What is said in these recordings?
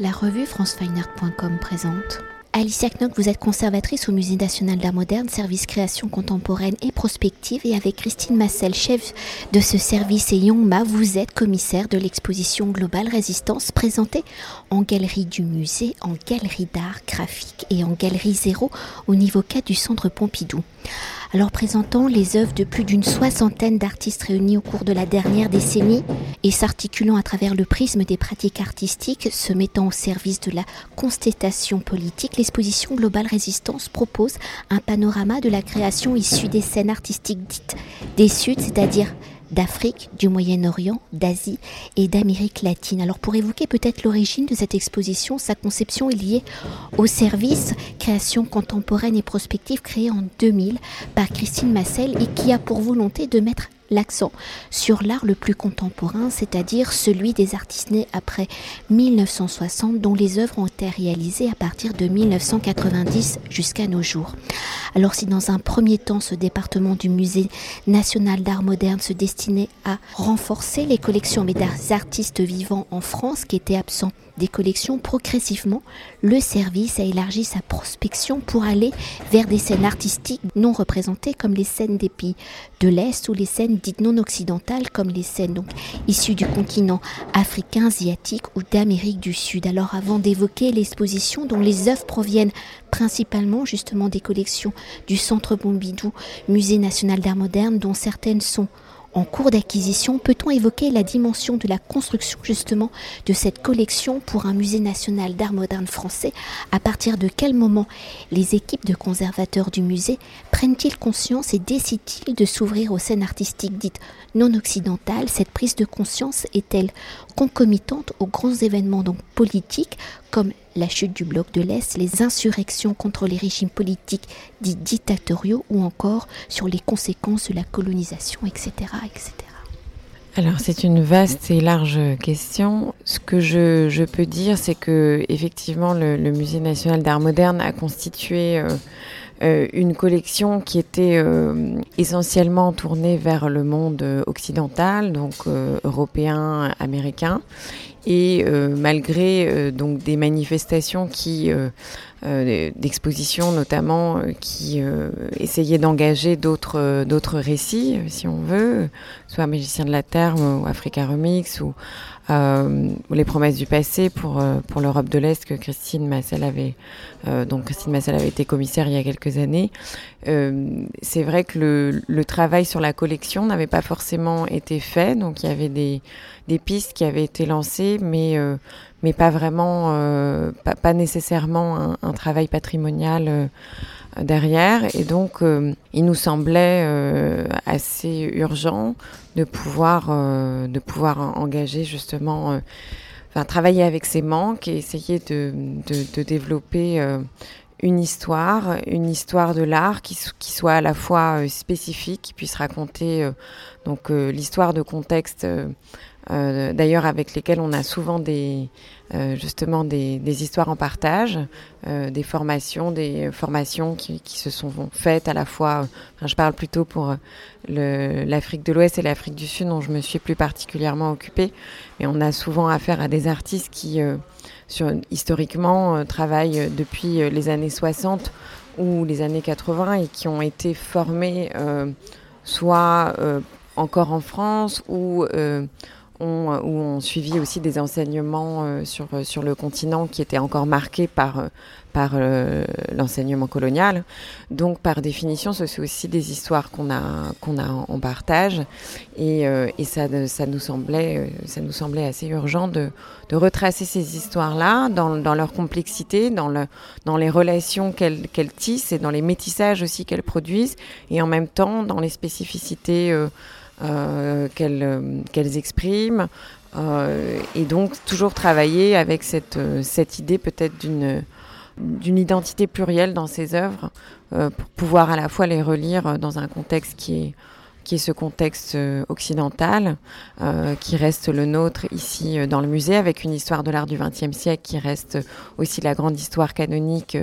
La revue francefineart.com présente. Alicia Knock, vous êtes conservatrice au Musée national d'art moderne, service création contemporaine et prospective, et avec Christine Massel, chef de ce service, et Yongma, vous êtes commissaire de l'exposition Globale Résistance présentée en galerie du musée, en galerie d'art graphique et en galerie zéro au niveau 4 du centre Pompidou alors présentant les œuvres de plus d'une soixantaine d'artistes réunis au cours de la dernière décennie et s'articulant à travers le prisme des pratiques artistiques, se mettant au service de la constatation politique, l'exposition Globale Résistance propose un panorama de la création issue des scènes artistiques dites des Suds, c'est-à-dire d'Afrique, du Moyen-Orient, d'Asie et d'Amérique latine. Alors pour évoquer peut-être l'origine de cette exposition, sa conception est liée au service création contemporaine et prospective créé en 2000 par Christine Massel et qui a pour volonté de mettre l'accent sur l'art le plus contemporain, c'est-à-dire celui des artistes nés après 1960, dont les œuvres ont été réalisées à partir de 1990 jusqu'à nos jours. Alors si dans un premier temps ce département du Musée national d'art moderne se destinait à renforcer les collections mais des artistes vivants en France qui étaient absents des collections, progressivement, le service a élargi sa prospection pour aller vers des scènes artistiques non représentées comme les scènes des pays de l'Est ou les scènes dites non occidentales comme les scènes donc issues du continent africain, asiatique ou d'Amérique du Sud. Alors avant d'évoquer l'exposition dont les œuvres proviennent principalement justement des collections du Centre Pompidou, Musée national d'art moderne, dont certaines sont en cours d'acquisition, peut-on évoquer la dimension de la construction justement de cette collection pour un musée national d'art moderne français? À partir de quel moment les équipes de conservateurs du musée prennent-ils conscience et décident-ils de s'ouvrir aux scènes artistiques dites non occidentales? Cette prise de conscience est-elle concomitante aux grands événements donc politiques comme la chute du bloc de l'Est, les insurrections contre les régimes politiques dits dictatoriaux ou encore sur les conséquences de la colonisation, etc. etc. Alors c'est une vaste et large question. Ce que je, peux dire, c'est que effectivement le, Musée national d'art moderne a constitué euh, une collection qui était euh, essentiellement tournée vers le monde occidental, donc euh, européen, américain, et euh, malgré euh, donc des manifestations qui euh, d'expositions notamment qui essayaient d'engager d'autres d'autres récits si on veut soit Magicien de la Terre ou Africa Remix ou les promesses du passé pour pour l'Europe de l'Est que Christine Massel avait donc Christine Massel avait été commissaire il y a quelques années. C'est vrai que le, travail sur la collection n'avait pas forcément été fait, donc il y avait des pistes qui avaient été lancées, mais euh, mais pas vraiment, euh, pas, nécessairement un, travail patrimonial euh, derrière. Et donc, il nous semblait assez urgent de pouvoir, de pouvoir engager justement, enfin, travailler avec ces manques et essayer de, de, développer une histoire, une histoire de l'art qui, soit à la fois spécifique, qui puisse raconter donc l'histoire de contexte euh, d'ailleurs avec lesquels on a souvent des euh, justement des, des, histoires en partage, euh, des formations, des formations qui, qui, se sont faites à la fois. Je parle plutôt pour l'Afrique de l'Ouest et l'Afrique du Sud, dont je me suis plus particulièrement occupée. Mais on a souvent affaire à des artistes qui, sur, historiquement, travaillent depuis les années 60 ou les années 80 et qui ont été formés soit encore en France ou ont, euh, où ont suivi aussi des enseignements euh, sur, euh, sur le continent qui étaient encore marqués par, par l'enseignement colonial. Donc, par définition, ce sont aussi des histoires qu'on a, qu'on a en partage. Et, et ça, ça, nous semblait, ça nous semblait assez urgent de, de retracer ces histoires-là dans, dans, leur complexité, dans, le, dans les relations qu'elles qu tissent et dans les métissages aussi qu'elles produisent, et en même temps dans les spécificités euh, qu'elles euh, qu'elles expriment. Euh, et donc toujours travailler avec cette, euh, cette idée peut-être d'une identité plurielle dans ces œuvres euh, pour pouvoir à la fois les relire dans un contexte qui est qui est ce contexte occidental euh, qui reste le nôtre ici dans le musée avec une histoire de l'art du XXe siècle qui reste aussi la grande histoire canonique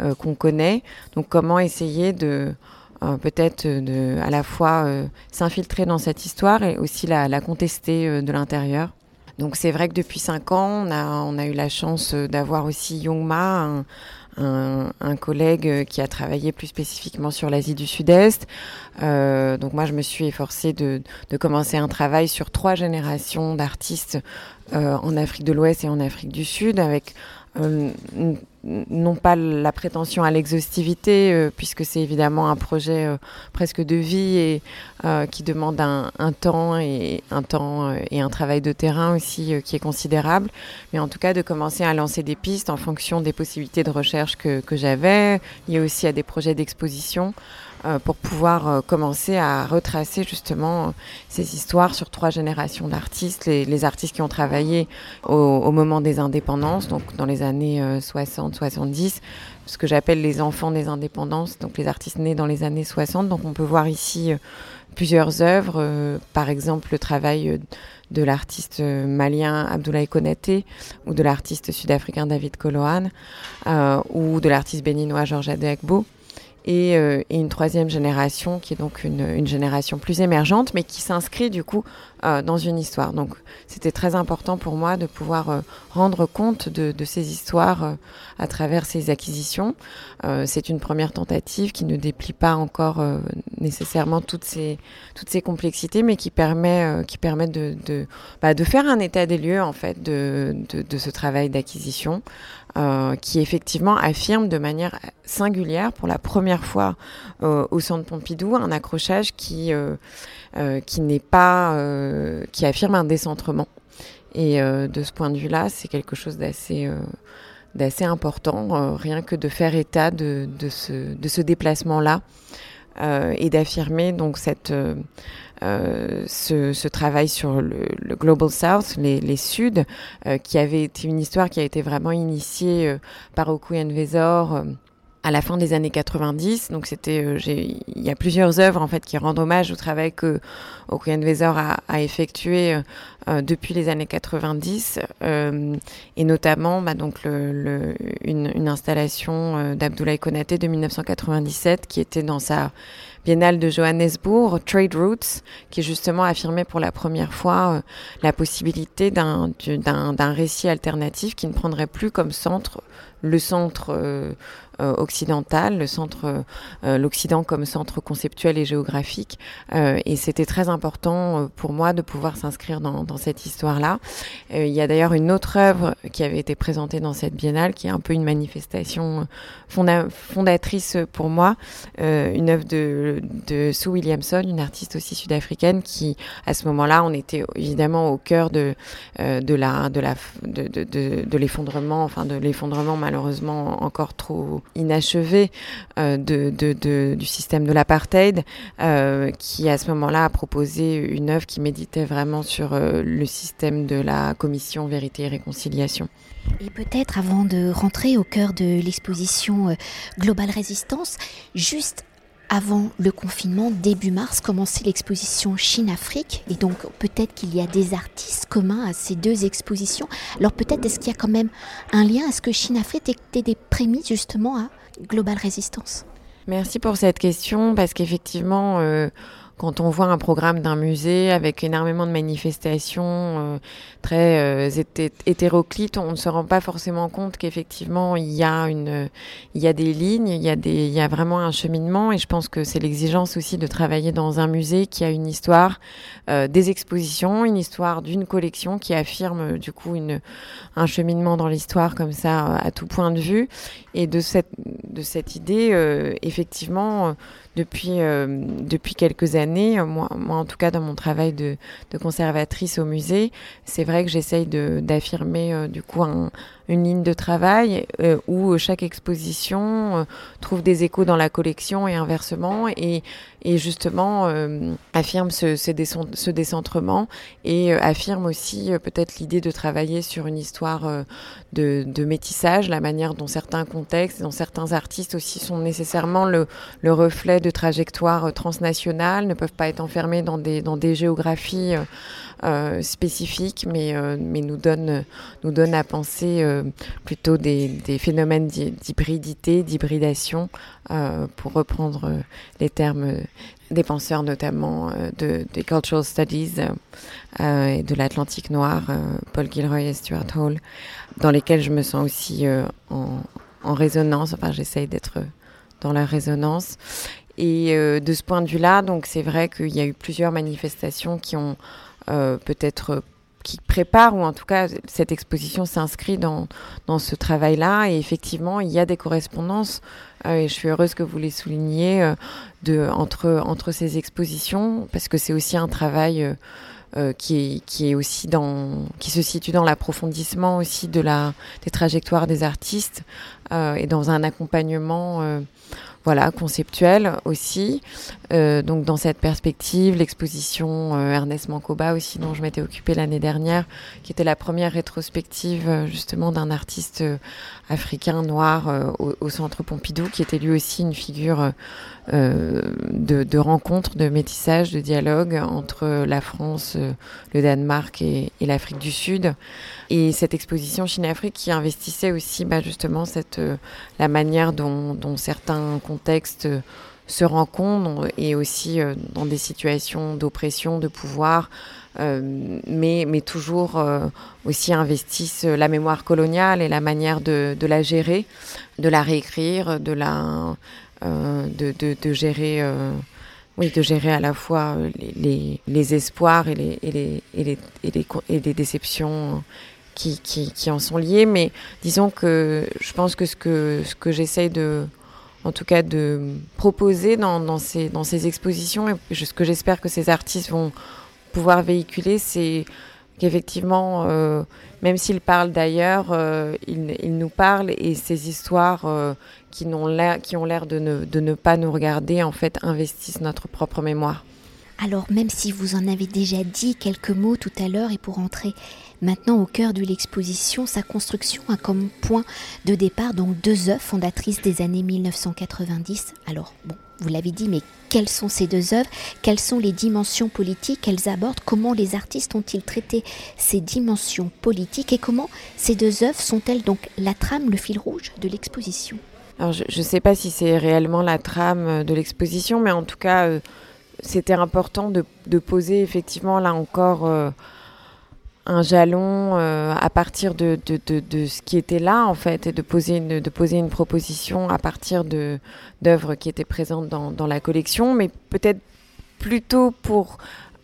euh, qu'on connaît. Donc comment essayer de euh, peut-être de, à la fois euh, s'infiltrer dans cette histoire et aussi la, la contester euh, de l'intérieur. Donc c'est vrai que depuis cinq ans, on a, on a eu la chance d'avoir aussi Yongma, un, un, un, collègue qui a travaillé plus spécifiquement sur l'Asie du Sud-Est. Euh, donc moi, je me suis efforcée de, de, commencer un travail sur trois générations d'artistes euh, en Afrique de l'Ouest et en Afrique du Sud, avec euh, non pas la prétention à l'exhaustivité, euh, puisque c'est évidemment un projet euh, presque de vie et euh, qui demande un, un, temps et un temps et un travail de terrain aussi qui est considérable. Mais en tout cas, de commencer à lancer des pistes en fonction des possibilités de recherche que, que j'avais, liées aussi à des projets d'exposition. Euh, pour pouvoir euh, commencer à retracer justement euh, ces histoires sur trois générations d'artistes, les, artistes qui ont travaillé au, moment des indépendances, donc dans les années 60-70, ce que j'appelle les enfants des indépendances, donc les artistes nés dans les années 60. Donc on peut voir ici plusieurs œuvres, par exemple le travail de l'artiste malien Abdoulaye Konaté ou de l'artiste sud-africain David Kolohan ou de l'artiste béninois Georges Adekbo et, euh, et, une troisième génération qui est donc une, une génération plus émergente, mais qui s'inscrit du coup euh, dans une histoire. Donc c'était très important pour moi de pouvoir euh, rendre compte de, de, ces histoires euh, à travers ces acquisitions. Euh, c'est une première tentative qui ne déplie pas encore nécessairement toutes ces, toutes ces complexités, mais qui permet, qui permet de, de, bah, de faire un état des lieux en fait de, de ce travail d'acquisition. Euh, qui effectivement affirme de manière singulière pour la première fois euh, au centre Pompidou un accrochage qui, euh, qui n'est pas qui affirme un décentrement. Et de ce point de vue-là c'est quelque chose d'assez d'assez important rien que de faire état de, de ce, de ce déplacement-là et d'affirmer donc cette euh, ce, ce, travail sur le, le Global South, les, les Suds, euh, qui avait été une histoire qui a été vraiment initiée euh, par Okuyen Vezor euh, à la fin des années 90. Donc c'était, euh, il y a plusieurs œuvres en fait qui rendent hommage au travail que Okuyen Vezor a, a effectué euh, depuis les années 90 euh, et notamment bah, donc le, le, une, une, installation d'Abdoulaye Konaté de 1997 qui était dans sa biennale de Johannesburg, Trade Routes, qui justement affirmait pour la première fois euh, la possibilité d'un récit alternatif qui ne prendrait plus comme centre le centre euh, euh, occidental, le centre, euh, l'Occident comme centre conceptuel et géographique. Euh, et c'était très important pour moi de pouvoir s'inscrire dans, cette histoire-là. il y a d'ailleurs une autre œuvre qui avait été présentée dans cette biennale, qui est un peu une manifestation fonda fondatrice pour moi, une œuvre de, Sue Williamson, une artiste aussi sud-africaine, qui à ce moment-là, on était évidemment au cœur de l'effondrement, enfin de l'effondrement malheureusement encore trop inachevé euh, du système de l'apartheid, euh, qui à ce moment-là a proposé une œuvre qui méditait vraiment sur euh, le système de la commission Vérité et Réconciliation. Et peut-être avant de rentrer au cœur de l'exposition Global Résistance, juste avant le confinement, début mars, commençait l'exposition Chine-Afrique. Et donc, peut-être qu'il y a des artistes communs à ces deux expositions. Alors, peut-être est-ce qu'il y a quand même un lien? Est-ce que Chine-Afrique était des prémices justement à Global Résistance? Merci pour cette question, parce qu'effectivement, euh, quand on voit un programme d'un musée avec énormément de manifestations euh, très euh, hété hétéroclites, on ne se rend pas forcément compte qu'effectivement il y a une, il y a des lignes, il y a des, il y a vraiment un cheminement, et je pense que c'est l'exigence aussi de travailler dans un musée qui a une histoire, euh, des expositions, une histoire d'une collection qui affirme du coup une, un cheminement dans l'histoire comme ça à tout point de vue, et de cette, de cette idée effectivement depuis, euh, depuis quelques années, moi, moi en tout cas dans mon travail de, de conservatrice au musée, c'est vrai que j'essaye d'affirmer euh, du coup un, une ligne de travail euh, où chaque exposition euh, trouve des échos dans la collection et inversement et, justement euh, affirme ce, ce, ce, décentrement et euh, affirme aussi euh, peut-être l'idée de travailler sur une histoire euh, de, métissage, la manière dont certains contextes, dont certains artistes aussi sont nécessairement le, le reflet de trajectoires transnationales, ne peuvent pas être enfermés dans des, géographies euh, spécifiques, mais, euh, nous donne à penser euh, plutôt des, phénomènes d'hybridité, d'hybridation, pour reprendre les termes des penseurs notamment de, des Cultural Studies et de l'Atlantique noir, Paul Gilroy et Stuart Hall, dans lesquels je me sens aussi en, en résonance, enfin j'essaye d'être dans la résonance. Et de ce point de vue-là, donc c'est vrai qu'il y a eu plusieurs manifestations qui ont euh, peut-être euh, qui prépare, ou en tout cas cette exposition s'inscrit dans, dans ce travail-là. Et effectivement, il y a des correspondances, euh, et je suis heureuse que vous les souligniez, de, entre, entre ces expositions, parce que c'est aussi un travail qui, est, qui est aussi dans, qui se situe dans l'approfondissement aussi de la, des trajectoires des artistes et dans un accompagnement voilà, conceptuel aussi. Euh, donc dans cette perspective, l'exposition euh, Ernest Mancoba aussi dont je m'étais occupée l'année dernière, qui était la première rétrospective euh, justement d'un artiste africain noir au, Centre Pompidou, qui était lui aussi une figure de, de, rencontre, de métissage, de dialogue entre la France, le Danemark et, l'Afrique du Sud. Et cette exposition Chine-Afrique qui investissait aussi bah, justement cette, la manière dont, certains contextes se rencontrent et aussi euh, dans des situations d'oppression, de pouvoir, euh, mais, toujours euh, aussi investissent la mémoire coloniale et la manière de la gérer, de la réécrire, de, la, de, de, de, gérer. oui, de gérer à la fois les, les, les espoirs et les, et les, et les, et les, et les déceptions qui, qui, qui, en sont liées. Mais disons que je pense que ce que, ce que j'essaye de en tout cas de proposer dans, dans, ces, dans ces expositions, et ce que j'espère que ces artistes vont pouvoir véhiculer, c'est qu'effectivement, euh, même s'ils parlent d'ailleurs, euh, ils, ils, nous parlent et ces histoires euh, qui, ont l'air, qui ont l'air de ne, de ne pas nous regarder, en fait, investissent notre propre mémoire. Alors, même si vous en avez déjà dit quelques mots tout à l'heure et pour entrer Maintenant, au cœur de l'exposition, sa construction a comme point de départ donc deux œuvres fondatrices des années 1990. Alors, bon, vous l'avez dit, mais quelles sont ces deux œuvres? Quelles sont les dimensions politiques qu'elles abordent? Comment les artistes ont-ils traité ces dimensions politiques? Et comment ces deux œuvres sont-elles donc la trame, le fil rouge de l'exposition? Alors, je ne sais pas si c'est réellement la trame de l'exposition, mais en tout cas, euh, c'était important de, poser effectivement là encore... Euh, un jalon euh, à partir de, ce qui était là en fait et de poser une, de poser une proposition à partir d'œuvres qui étaient présentes dans, la collection mais peut-être plutôt pour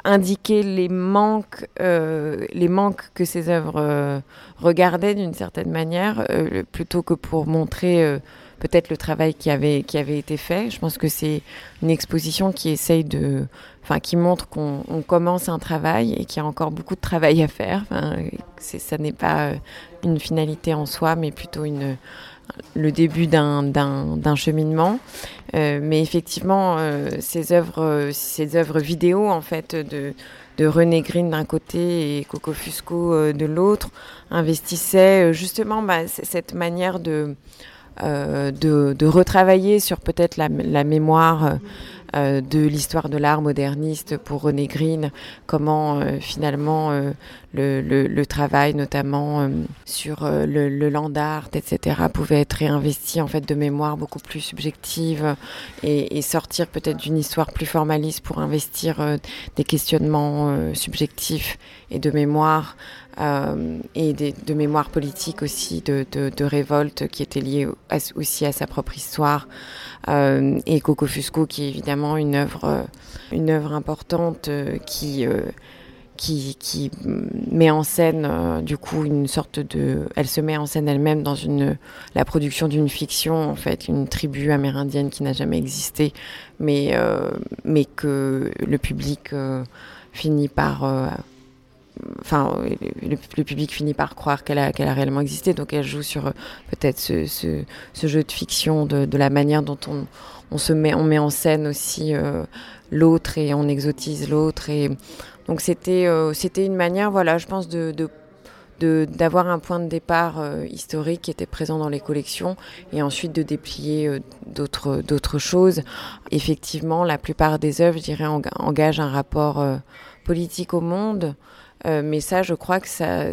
indiquer les manques euh, les manques que ces œuvres euh, regardaient d'une certaine manière euh, plutôt que pour montrer euh, peut-être le travail qui avait, qui avait été fait. Je pense que c'est une exposition qui essaye de, enfin, qui montre qu'on commence un travail et qu'il y a encore beaucoup de travail à faire. Enfin, ça n'est pas une finalité en soi, mais plutôt une, le début d'un cheminement. Euh, mais effectivement, euh, ces œuvres, ces œuvres vidéo en fait de de René Green d'un côté et Coco Fusco euh, de l'autre investissaient justement bah, cette manière de euh, de, de, retravailler sur peut-être la, mémoire euh, de l'histoire de l'art moderniste pour René Green, comment euh, finalement euh, le, travail notamment euh, sur le, le, land art, etc., pouvait être réinvesti en fait de mémoire beaucoup plus subjective et sortir peut-être d'une histoire plus formaliste pour investir des questionnements subjectifs et de mémoire euh, et des, de mémoire politique aussi, de, de, révolte qui était liée aussi à sa propre histoire. Euh, et Coco Fusco, qui est évidemment une œuvre, une œuvre importante euh, qui, qui, qui met en scène du coup une sorte de, elle se met en scène elle-même dans une la production d'une fiction en fait, une tribu amérindienne qui n'a jamais existé, mais mais que le public finit par enfin, le, public finit par croire qu'elle a, réellement existé. Donc elle joue sur euh, peut-être ce, jeu de fiction, de, la manière dont on, se met, on met en scène aussi euh, l'autre et on exotise l'autre. Et donc c'était, euh, c'était une manière, voilà, je pense de, d'avoir un point de départ historique qui était présent dans les collections et ensuite de déplier d'autres choses. Effectivement, la plupart des œuvres, je dirais, engagent un rapport politique au monde. Mais ça, je crois que ça,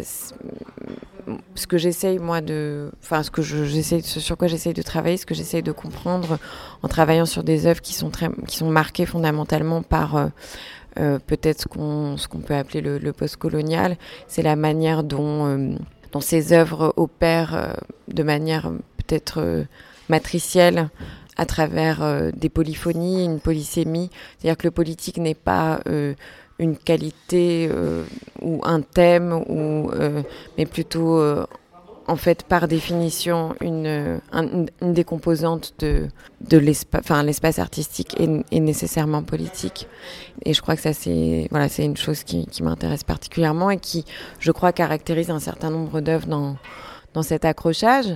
ce que j'essaye moi de, enfin ce que j'essaie, sur quoi j'essaye de travailler, ce que j'essaye de comprendre en travaillant sur des œuvres qui sont très, qui sont marquées fondamentalement par euh, euh, peut-être ce qu'on, ce qu'on peut appeler le, le post-colonial, c'est la manière dont, euh, dont ces œuvres opèrent de manière peut-être matricielle à travers des polyphonies, une polysémie, c'est-à-dire que le politique n'est pas une qualité euh, ou un thème, ou, euh, mais plutôt, euh, en fait, par définition, une, une des composantes de, de l'espace, enfin, l'espace artistique est, nécessairement politique. Et je crois que ça, c'est voilà, c'est une chose qui, qui m'intéresse particulièrement et qui, je crois, caractérise un certain nombre d'œuvres dans cet accrochage,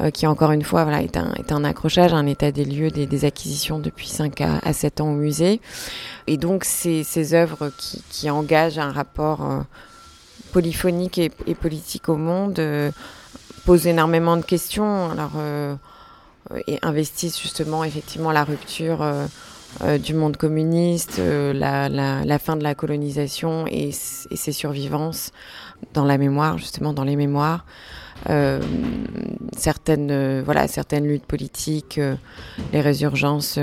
euh, qui encore une fois est, un, est un accrochage, un état des lieux des, acquisitions depuis 5 à, à, 7 ans au musée. Et donc ces, œuvres qui, engagent un rapport euh, polyphonique et, politique au monde euh, posent énormément de questions alors, et investissent justement effectivement la rupture du monde communiste, la, fin de la colonisation et ses survivances dans la mémoire, justement dans les mémoires. Euh, certaines, euh, voilà, certaines luttes politiques, euh, les résurgences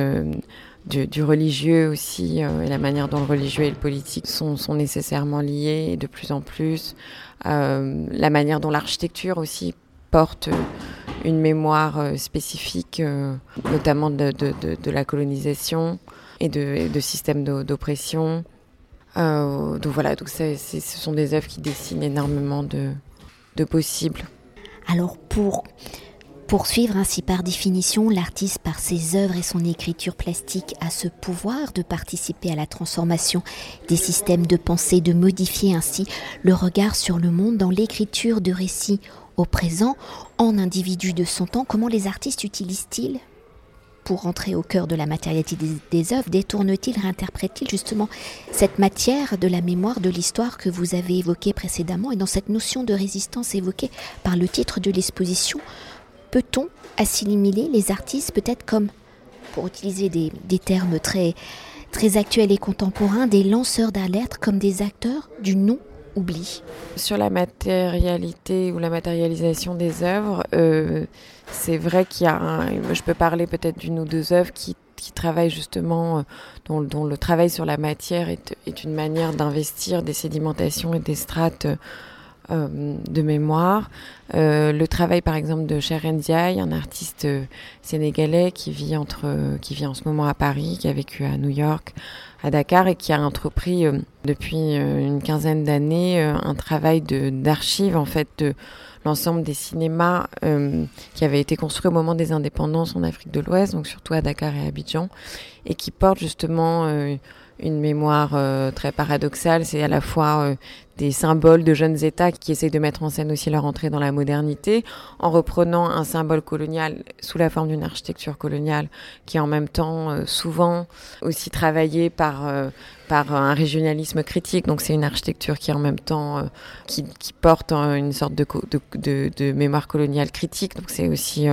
du, religieux aussi, et la manière dont le religieux et le politique sont, sont nécessairement liés de plus en plus, la manière dont l'architecture aussi porte une mémoire spécifique, notamment de, de, la colonisation et de, systèmes d'oppression. Donc voilà, donc ce sont des œuvres qui dessinent énormément de possibles. Alors pour poursuivre ainsi par définition, l'artiste par ses œuvres et son écriture plastique a ce pouvoir de participer à la transformation des systèmes de pensée, de modifier ainsi le regard sur le monde dans l'écriture de récits au présent, en individu de son temps. Comment les artistes utilisent-ils pour entrer au cœur de la matérialité des, des œuvres, détourne-t-il, réinterprète-t-il justement cette matière de la mémoire de l'histoire que vous avez évoquée précédemment? Et dans cette notion de résistance évoquée par le titre de l'exposition, peut-on assimiler les artistes peut-être comme, pour utiliser des, des termes très, très actuels et contemporains, des lanceurs d'alerte comme des acteurs du non oubli Sur la matérialité ou la matérialisation des œuvres, euh, c'est vrai qu'il y a un, je peux parler peut-être d'une ou deux œuvres qui, qui travaillent justement, euh, dont, dont, le travail sur la matière est, est une manière d'investir des sédimentations et des strates euh, de mémoire. Euh, le travail par exemple de Cher Ndiaye, un artiste euh, sénégalais qui vit, entre, qui vit en ce moment à Paris, qui a vécu à New York, à Dakar et qui a entrepris depuis une quinzaine d'années un travail d'archives en fait de l'ensemble des cinémas qui avaient été construits au moment des indépendances en Afrique de l'Ouest, donc surtout à Dakar et à Abidjan, et qui portent justement une mémoire très paradoxale. C'est à la fois des symboles de jeunes États qui essayent de mettre en scène aussi leur entrée dans la modernité, en reprenant un symbole colonial sous la forme d'une architecture coloniale qui est en même temps euh, souvent aussi travaillée par, euh, par un régionalisme critique. Donc c'est une architecture qui en même temps euh, qui, porte une sorte de, de, mémoire coloniale critique. Donc c'est aussi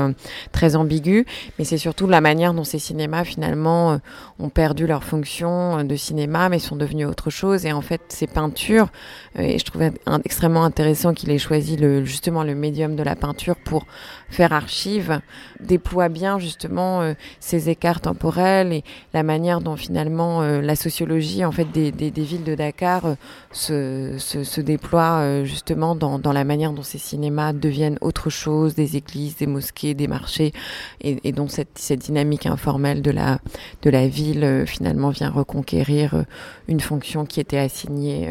très ambigu, mais c'est surtout la manière dont ces cinémas finalement ont perdu leur fonction de cinéma, mais sont devenus autre chose. Et en fait, ces peintures et je trouvais extrêmement intéressant qu'il ait choisi le, justement le médium de la peinture pour faire archive, déploie bien justement euh, ces écarts temporels et la manière dont finalement euh, la sociologie en fait des, villes de Dakar euh, se, se, se, déploie euh, justement dans, dans la manière dont ces cinémas deviennent autre chose, des églises, des mosquées, des marchés et, et dont cette, cette dynamique informelle de la, de la ville euh, finalement vient reconquérir euh, une fonction qui était assignée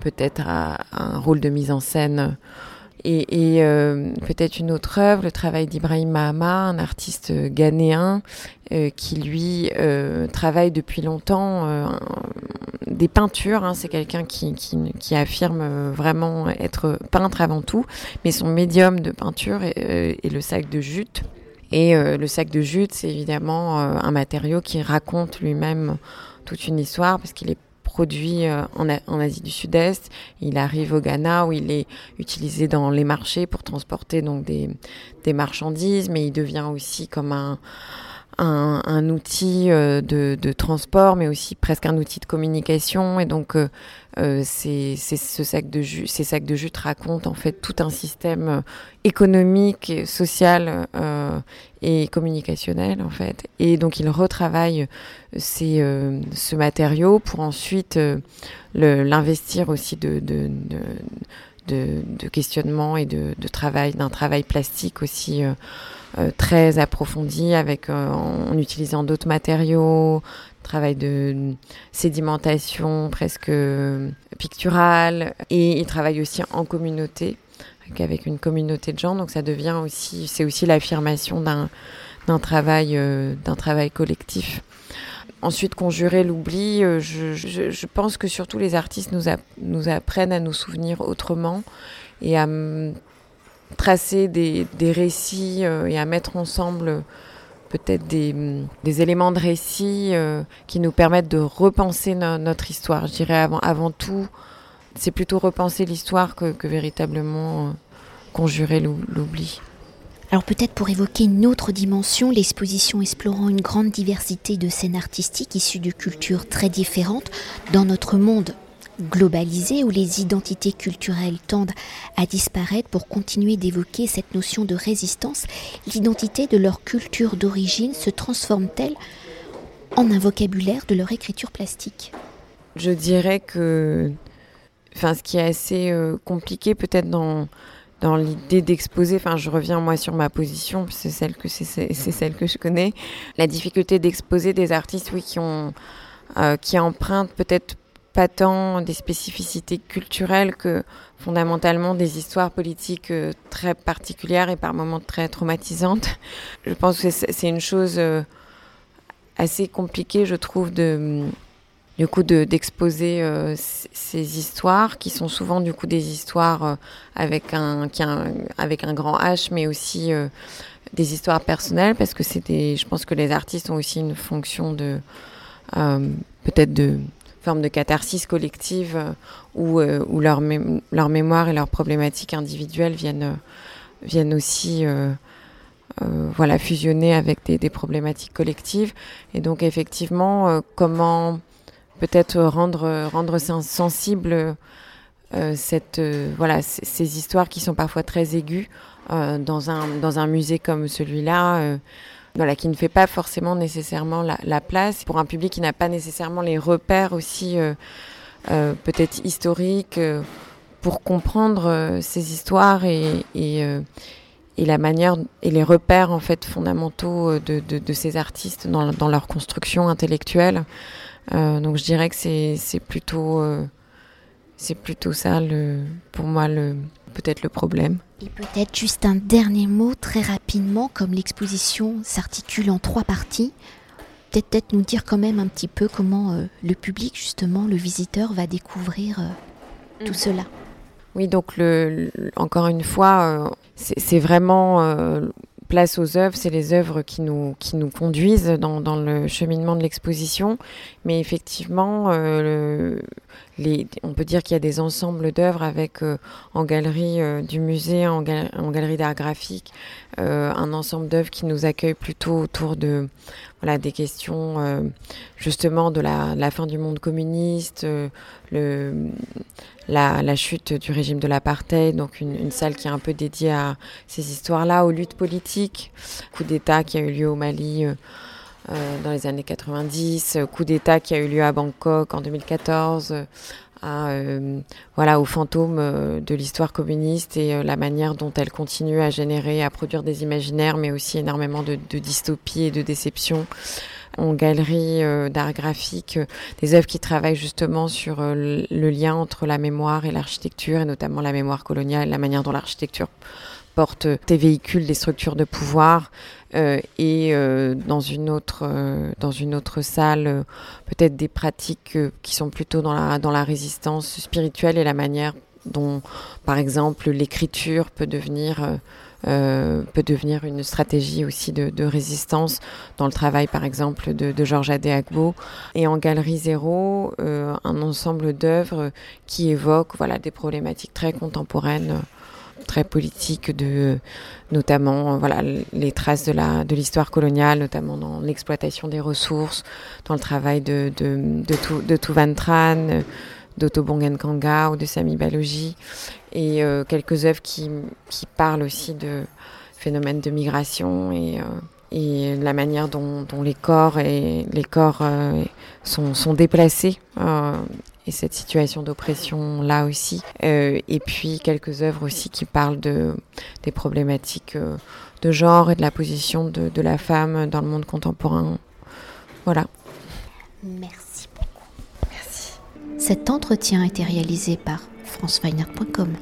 peut-être à, à, un rôle de mise en scène. Et, et euh, peut-être une autre œuvre, le travail d'Ibrahim Mahama, un artiste ghanéen euh, qui lui euh, travaille depuis longtemps des peintures. Hein, C'est quelqu'un qui, qui, qui, affirme vraiment être peintre avant tout, mais son médium de peinture est, est le sac de jute. Et le sac de jute, c'est évidemment un matériau qui raconte lui-même toute une histoire parce qu'il est produit en, en, Asie du Sud-Est. Il arrive au Ghana où il est utilisé dans les marchés pour transporter donc des, marchandises, mais il devient aussi comme un outil euh, de, de, transport, mais aussi presque un outil de communication. Et donc, euh, euh c'est ce sac de jus, ces sacs de jus racontent en fait tout un système euh, économique, social euh, et communicationnel en fait. Et donc, il retravaille ces, ce matériau pour ensuite l'investir aussi de, de, de de, questionnement et de, travail, d'un travail plastique aussi euh, euh, très approfondi avec euh, en utilisant d'autres matériaux, travail de sédimentation presque picturale et il travaille aussi en communauté avec une communauté de gens donc ça devient aussi c'est aussi l'affirmation d'un travail d'un travail collectif. Ensuite, conjurer l'oubli, je, je, pense que surtout les artistes nous, apprennent à nous souvenir autrement et à tracer des, récits euh, et à mettre ensemble peut-être des, éléments de récit euh, qui nous permettent de repenser no notre histoire. Je dirais avant, tout, c'est plutôt repenser l'histoire que, véritablement euh, conjurer l'oubli. Alors peut-être pour évoquer une autre dimension, l'exposition explorant une grande diversité de scènes artistiques issues de cultures très différentes dans notre monde globalisé où les identités culturelles tendent à disparaître pour continuer d'évoquer cette notion de résistance, l'identité de leur culture d'origine se transforme-t-elle en un vocabulaire de leur écriture plastique? Je dirais que ce qui est assez euh, compliqué peut-être dans, dans l'idée d'exposer, enfin je reviens moi sur ma position, c'est celle que c'est celle que je connais, la difficulté d'exposer des artistes oui qui ont euh, qui empruntent peut-être pas tant des spécificités culturelles que fondamentalement des histoires politiques euh, très particulières et par moments très traumatisantes. Je pense que c'est une chose euh, assez compliquée, je trouve, de du coup d'exposer de, euh, ces histoires qui sont souvent du coup des histoires euh, avec un, qui un avec un grand H mais aussi euh, des histoires personnelles parce que c'est je pense que les artistes ont aussi une fonction de euh, peut-être de forme de catharsis collective euh, où, euh, où leur, leur mémoire et leurs problématiques individuelles viennent, viennent aussi voilà, fusionner avec des, des, problématiques collectives. Et donc effectivement, comment peut-être rendre, rendre sensible cette, voilà, ces histoires qui sont parfois très aiguës dans, un, dans un musée comme celui-là voilà, qui ne fait pas forcément nécessairement la, la place pour un public qui n'a pas nécessairement les repères aussi euh, euh, peut-être historiques euh, pour comprendre euh, ces histoires et, et, euh, la manière et les repères en fait fondamentaux de, ces artistes dans, leur construction intellectuelle. Euh, donc je dirais que c'est plutôt c'est plutôt ça le pour moi le peut-être le problème. Et peut-être juste un dernier mot très rapidement, comme l'exposition s'articule en trois parties, peut-être peut nous dire quand même un petit peu comment euh, le public, justement, le visiteur, va découvrir euh, tout mmh. cela. Oui, donc le, le, encore une fois, euh, c'est vraiment euh, place aux œuvres, c'est les œuvres qui nous, conduisent dans, le cheminement de l'exposition. Mais effectivement, euh, on peut dire qu'il y a des ensembles d'œuvres avec euh, en galerie euh, du musée, en, gal en galerie d'art graphique, euh, un ensemble d'œuvres qui nous accueille plutôt autour de des questions justement de la, fin du monde communiste, la, chute du régime de l'apartheid, donc une salle qui est un peu dédiée à ces histoires-là, aux luttes politiques, coup d'État qui a eu lieu au Mali. Euh, euh, dans les années 90, coup d'État qui a eu lieu à Bangkok en 2014, à, euh, voilà, aux fantômes euh, de l'histoire communiste et euh, la manière dont elle continue à générer, à produire des imaginaires, mais aussi énormément de, de dystopie et de déception en galerie euh, d'art graphique, euh, des œuvres qui travaillent justement sur euh, le lien entre la mémoire et l'architecture, et notamment la mémoire coloniale, la manière dont l'architecture porte des véhicules, des structures de pouvoir, euh, et euh, dans une autre euh, dans une autre salle euh, peut-être des pratiques euh, qui sont plutôt dans la dans la résistance spirituelle et la manière dont par exemple l'écriture peut devenir peut devenir une stratégie aussi de, résistance dans le travail, par exemple, de, de Georges Adéagbo. Et en Galerie Zéro, un ensemble d'œuvres qui évoquent voilà, des problématiques très contemporaines très politiques de notamment voilà les traces de la de l'histoire coloniale notamment dans l'exploitation des ressources dans le travail de de de, de Tran d'Otto Bongenkanga ou de Sami Balogi. Et euh, quelques œuvres qui, qui parlent aussi de phénomènes de migration et, euh, et la manière dont, les corps et les corps euh, sont, sont, déplacés et cette situation d'oppression là aussi. Euh, et puis quelques œuvres aussi qui parlent de, des problématiques euh, de genre et de la position de, de, la femme dans le monde contemporain. Voilà. Merci beaucoup. Merci. Cet entretien a été réalisé par franceweiner.com.